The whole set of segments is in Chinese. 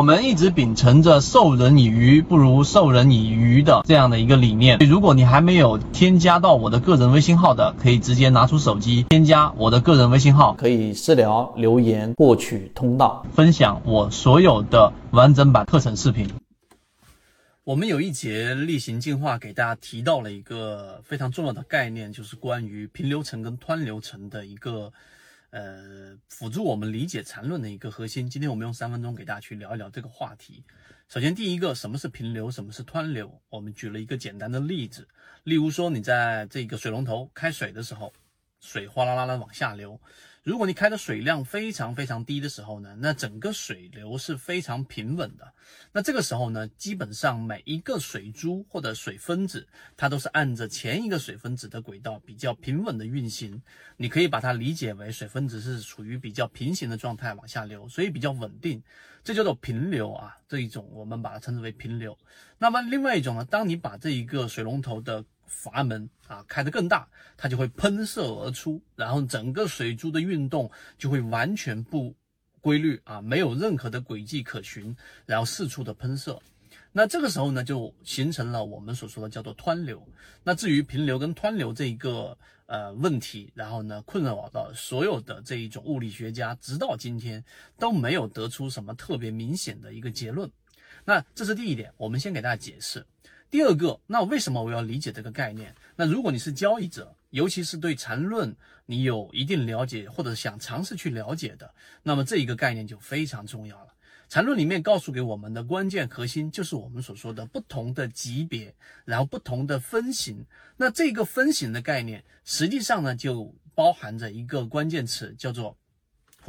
我们一直秉承着授人以鱼不如授人以渔的这样的一个理念。如果你还没有添加到我的个人微信号的，可以直接拿出手机添加我的个人微信号，可以私聊留言获取通道，分享我所有的完整版课程视频。我们有一节例行进化给大家提到了一个非常重要的概念，就是关于平流层跟湍流层的一个。呃，辅助我们理解缠论的一个核心。今天我们用三分钟给大家去聊一聊这个话题。首先，第一个，什么是平流，什么是湍流？我们举了一个简单的例子，例如说，你在这个水龙头开水的时候，水哗啦啦的往下流。如果你开的水量非常非常低的时候呢，那整个水流是非常平稳的。那这个时候呢，基本上每一个水珠或者水分子，它都是按着前一个水分子的轨道比较平稳的运行。你可以把它理解为水分子是处于比较平行的状态往下流，所以比较稳定，这叫做平流啊。这一种我们把它称之为平流。那么另外一种呢，当你把这一个水龙头的阀门啊开得更大，它就会喷射而出，然后整个水珠的运动就会完全不规律啊，没有任何的轨迹可循，然后四处的喷射。那这个时候呢，就形成了我们所说的叫做湍流。那至于平流跟湍流这一个呃问题，然后呢困扰到所有的这一种物理学家，直到今天都没有得出什么特别明显的一个结论。那这是第一点，我们先给大家解释。第二个，那为什么我要理解这个概念？那如果你是交易者，尤其是对缠论你有一定了解，或者想尝试去了解的，那么这一个概念就非常重要了。缠论里面告诉给我们的关键核心，就是我们所说的不同的级别，然后不同的分型。那这个分型的概念，实际上呢，就包含着一个关键词，叫做。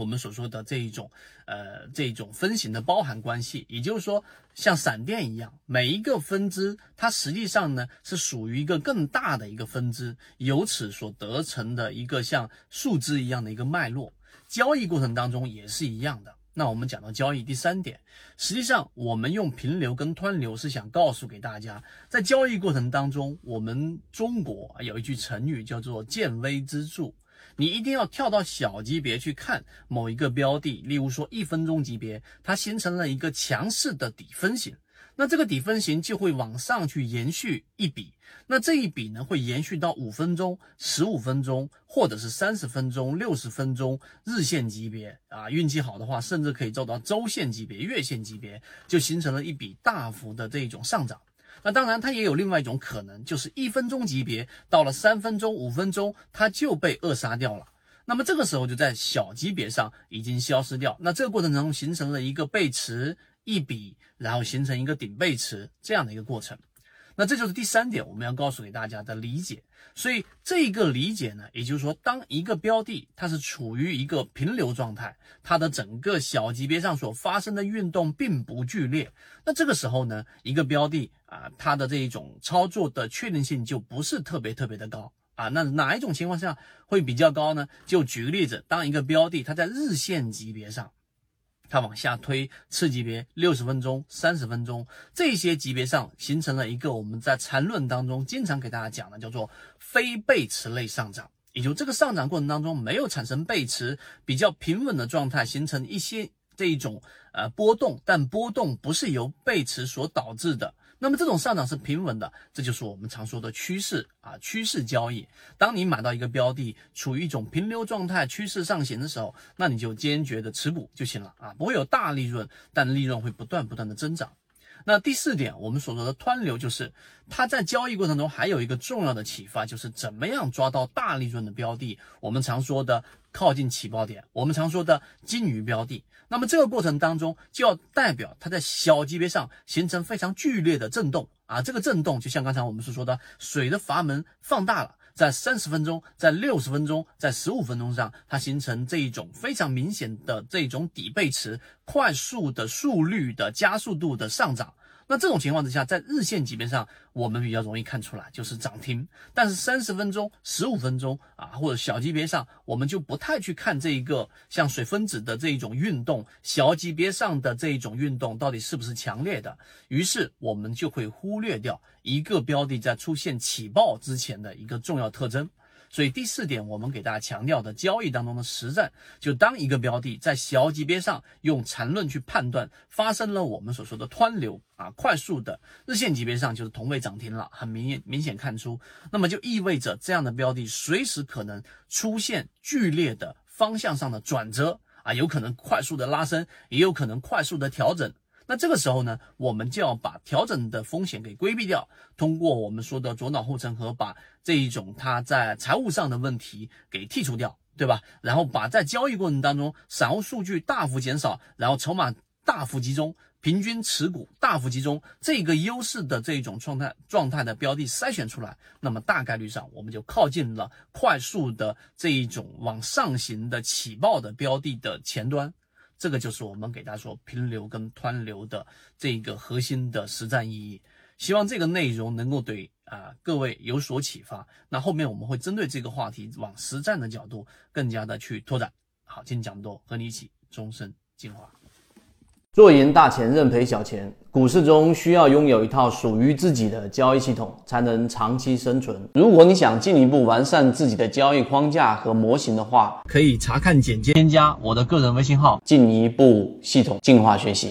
我们所说的这一种，呃，这一种分型的包含关系，也就是说，像闪电一样，每一个分支它实际上呢是属于一个更大的一个分支，由此所得成的一个像树枝一样的一个脉络。交易过程当中也是一样的。那我们讲到交易第三点，实际上我们用平流跟湍流是想告诉给大家，在交易过程当中，我们中国有一句成语叫做见微知著。你一定要跳到小级别去看某一个标的，例如说一分钟级别，它形成了一个强势的底分型，那这个底分型就会往上去延续一笔，那这一笔呢会延续到五分钟、十五分钟，或者是三十分钟、六十分钟日线级别。啊，运气好的话，甚至可以做到周线级别、月线级别，就形成了一笔大幅的这种上涨。那当然，它也有另外一种可能，就是一分钟级别到了三分钟、五分钟，它就被扼杀掉了。那么这个时候就在小级别上已经消失掉。那这个过程中形成了一个背驰一笔，然后形成一个顶背驰这样的一个过程。那这就是第三点，我们要告诉给大家的理解。所以这个理解呢，也就是说，当一个标的它是处于一个平流状态，它的整个小级别上所发生的运动并不剧烈，那这个时候呢，一个标的啊，它的这一种操作的确定性就不是特别特别的高啊。那哪一种情况下会比较高呢？就举个例子，当一个标的它在日线级别上。它往下推次级别六十分钟、三十分钟这些级别上形成了一个我们在缠论当中经常给大家讲的叫做非背驰类上涨，也就这个上涨过程当中没有产生背驰，比较平稳的状态，形成一些这一种呃波动，但波动不是由背驰所导致的。那么这种上涨是平稳的，这就是我们常说的趋势啊，趋势交易。当你买到一个标的处于一种平流状态、趋势上行的时候，那你就坚决的持股就行了啊，不会有大利润，但利润会不断不断的增长。那第四点，我们所说的湍流，就是它在交易过程中还有一个重要的启发，就是怎么样抓到大利润的标的。我们常说的靠近起爆点，我们常说的金鱼标的。那么这个过程当中，就要代表它在小级别上形成非常剧烈的震动啊，这个震动就像刚才我们所说的，水的阀门放大了。在三十分钟，在六十分钟，在十五分钟上，它形成这一种非常明显的这种底背驰，快速的速率的加速度的上涨。那这种情况之下，在日线级别上，我们比较容易看出来就是涨停。但是三十分钟、十五分钟啊，或者小级别上，我们就不太去看这一个像水分子的这一种运动，小级别上的这一种运动到底是不是强烈的。于是我们就会忽略掉一个标的在出现起爆之前的一个重要特征。所以第四点，我们给大家强调的交易当中的实战，就当一个标的在小级别上用缠论去判断发生了我们所说的湍流啊，快速的日线级别上就是同位涨停了，很明显明显看出，那么就意味着这样的标的随时可能出现剧烈的方向上的转折啊，有可能快速的拉升，也有可能快速的调整。那这个时候呢，我们就要把调整的风险给规避掉，通过我们说的左脑护城河，把这一种它在财务上的问题给剔除掉，对吧？然后把在交易过程当中散户数据大幅减少，然后筹码大幅集中，平均持股大幅集中，这个优势的这种状态状态的标的筛选出来，那么大概率上我们就靠近了快速的这一种往上行的起爆的标的的前端。这个就是我们给大家说平流跟湍流的这个核心的实战意义，希望这个内容能够对啊各位有所启发。那后面我们会针对这个话题往实战的角度更加的去拓展。好，今天讲多，和你一起终身进化。做赢大钱，认赔小钱。股市中需要拥有一套属于自己的交易系统，才能长期生存。如果你想进一步完善自己的交易框架和模型的话，可以查看简介，添加我的个人微信号，进一步系统进化学习。